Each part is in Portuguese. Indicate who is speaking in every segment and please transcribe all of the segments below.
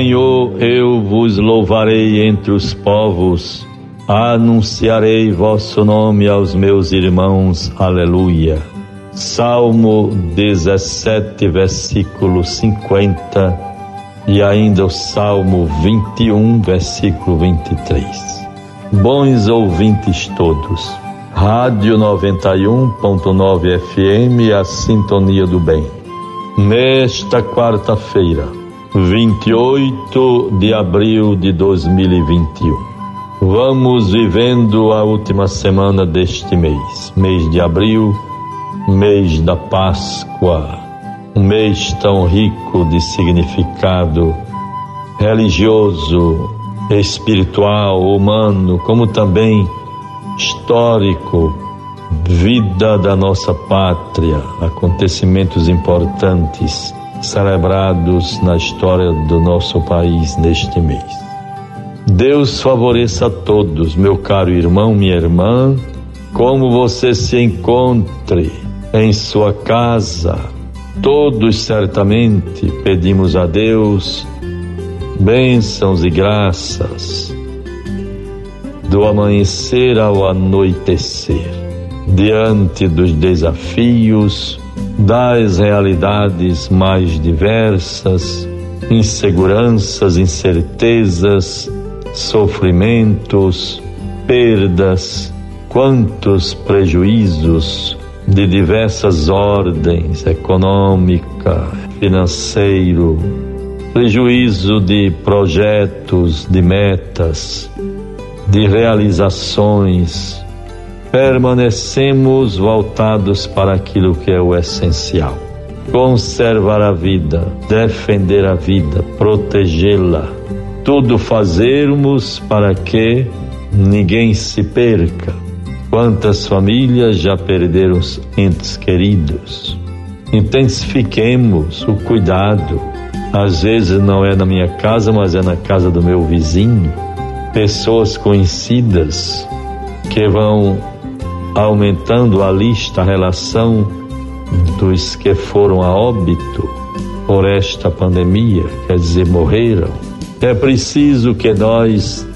Speaker 1: Senhor, eu vos louvarei entre os povos, anunciarei vosso nome aos meus irmãos. Aleluia. Salmo 17, versículo 50 e ainda o Salmo 21, versículo 23. Bons ouvintes todos. Rádio 91.9 FM, a sintonia do bem. Nesta quarta-feira, 28 de abril de 2021. Vamos vivendo a última semana deste mês, mês de abril, mês da Páscoa, um mês tão rico de significado religioso, espiritual, humano, como também histórico, vida da nossa pátria, acontecimentos importantes celebrados na história do nosso país neste mês. Deus favoreça a todos, meu caro irmão, minha irmã, como você se encontre em sua casa. Todos certamente pedimos a Deus bênçãos e graças do amanhecer ao anoitecer, diante dos desafios, das realidades mais diversas, inseguranças, incertezas, sofrimentos, perdas, quantos prejuízos de diversas ordens econômica, financeiro, prejuízo de projetos, de metas, de realizações, permanecemos voltados para aquilo que é o essencial. Conservar a vida, defender a vida, protegê-la. Tudo fazermos para que ninguém se perca. Quantas famílias já perderam os entes queridos? Intensifiquemos o cuidado. Às vezes não é na minha casa, mas é na casa do meu vizinho. Pessoas conhecidas que vão aumentando a lista, a relação dos que foram a óbito por esta pandemia, quer dizer, morreram. É preciso que nós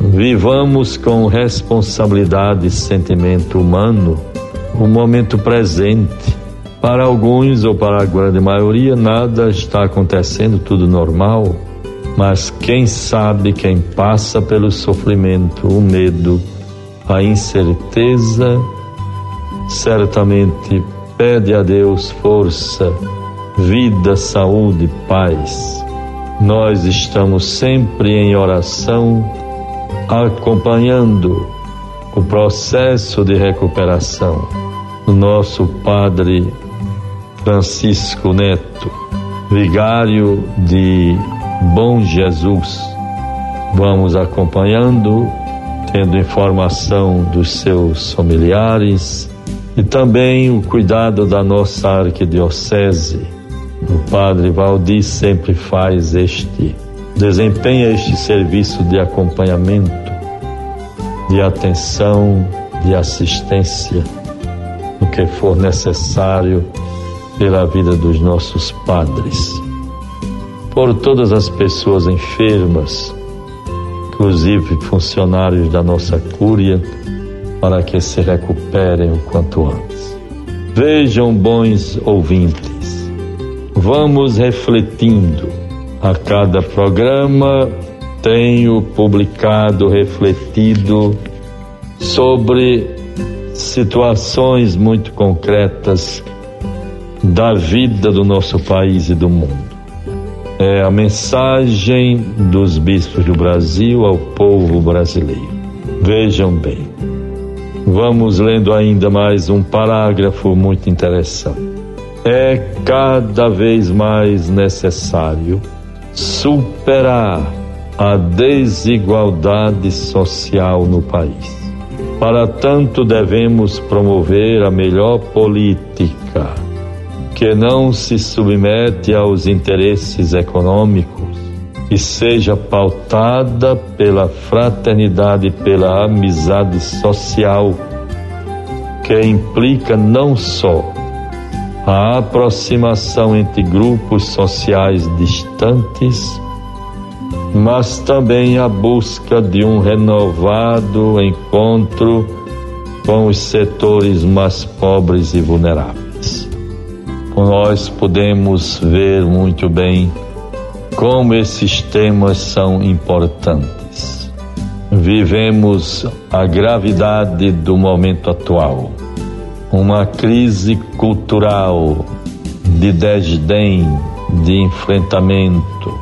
Speaker 1: vivamos com responsabilidade e sentimento humano o momento presente. Para alguns ou para a grande maioria, nada está acontecendo, tudo normal. Mas quem sabe, quem passa pelo sofrimento, o medo, a incerteza, certamente pede a Deus força, vida, saúde, paz. Nós estamos sempre em oração, acompanhando o processo de recuperação do nosso Padre Francisco Neto, vigário de Bom Jesus. Vamos acompanhando tendo informação dos seus familiares e também o cuidado da nossa arquidiocese. O padre Valdir sempre faz este, desempenha este serviço de acompanhamento, de atenção, de assistência, no que for necessário pela vida dos nossos padres. Por todas as pessoas enfermas, inclusive funcionários da nossa cúria, para que se recuperem o quanto antes. Vejam, bons ouvintes, vamos refletindo. A cada programa tenho publicado, refletido sobre situações muito concretas da vida do nosso país e do mundo é a mensagem dos bispos do Brasil ao povo brasileiro. Vejam bem, vamos lendo ainda mais um parágrafo muito interessante. É cada vez mais necessário superar a desigualdade social no país. Para tanto, devemos promover a melhor política que não se submete aos interesses econômicos e seja pautada pela fraternidade e pela amizade social, que implica não só a aproximação entre grupos sociais distantes, mas também a busca de um renovado encontro com os setores mais pobres e vulneráveis. Nós podemos ver muito bem como esses temas são importantes. Vivemos a gravidade do momento atual, uma crise cultural de desdém, de enfrentamento,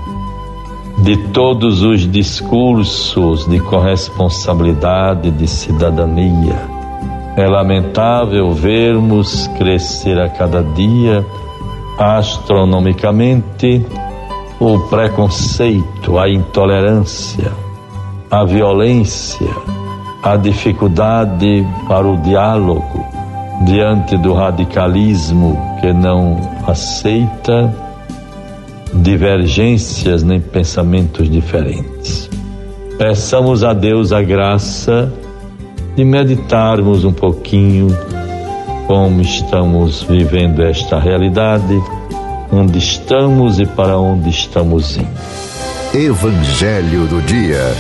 Speaker 1: de todos os discursos de corresponsabilidade, de cidadania. É lamentável vermos crescer a cada dia astronomicamente o preconceito, a intolerância, a violência, a dificuldade para o diálogo diante do radicalismo que não aceita divergências nem pensamentos diferentes. Peçamos a Deus a graça de meditarmos um pouquinho como estamos vivendo esta realidade, onde estamos e para onde estamos indo.
Speaker 2: Evangelho do Dia.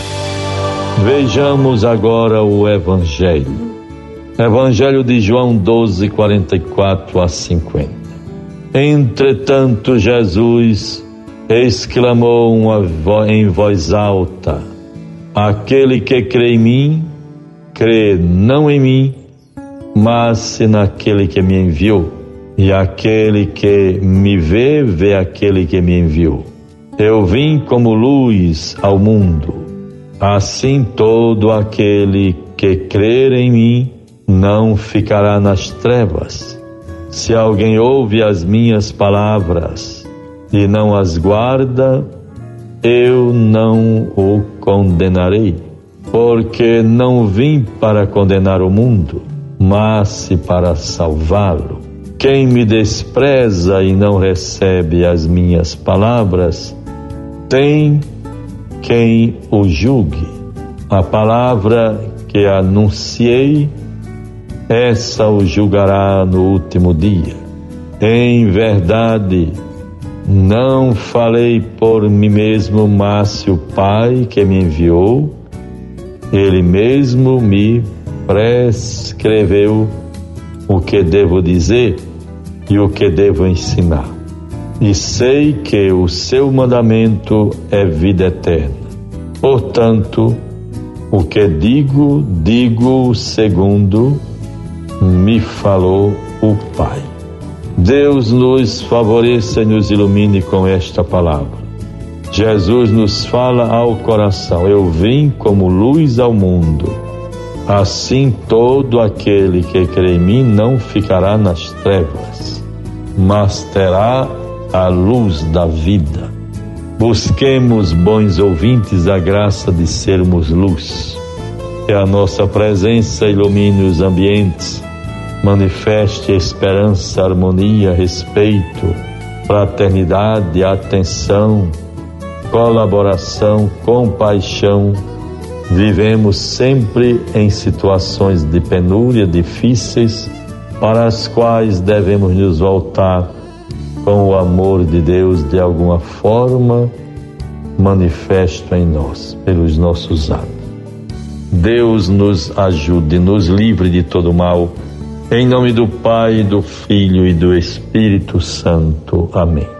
Speaker 1: Vejamos agora o Evangelho. Evangelho de João 12, 44 a 50. Entretanto, Jesus exclamou em voz alta: Aquele que crê em mim, crê não em mim, mas naquele que me enviou. E aquele que me vê, vê aquele que me enviou. Eu vim como luz ao mundo. Assim todo aquele que crer em mim não ficará nas trevas se alguém ouve as minhas palavras e não as guarda, eu não o condenarei, porque não vim para condenar o mundo, mas para salvá-lo. Quem me despreza e não recebe as minhas palavras, tem quem o julgue. A palavra que anunciei essa o julgará no último dia. Em verdade, não falei por mim mesmo, mas se o Pai que me enviou, ele mesmo me prescreveu o que devo dizer e o que devo ensinar. E sei que o seu mandamento é vida eterna. Portanto, o que digo, digo segundo me falou o Pai. Deus nos favoreça e nos ilumine com esta palavra. Jesus nos fala ao coração: Eu vim como luz ao mundo. Assim todo aquele que crê em mim não ficará nas trevas, mas terá a luz da vida. Busquemos, bons ouvintes, a graça de sermos luz. Que a nossa presença ilumine os ambientes manifeste esperança, harmonia, respeito, fraternidade, atenção, colaboração, compaixão. Vivemos sempre em situações de penúria difíceis, para as quais devemos nos voltar com o amor de Deus de alguma forma manifesto em nós, pelos nossos atos. Deus nos ajude, nos livre de todo mal em nome do Pai, do Filho e do Espírito Santo. Amém.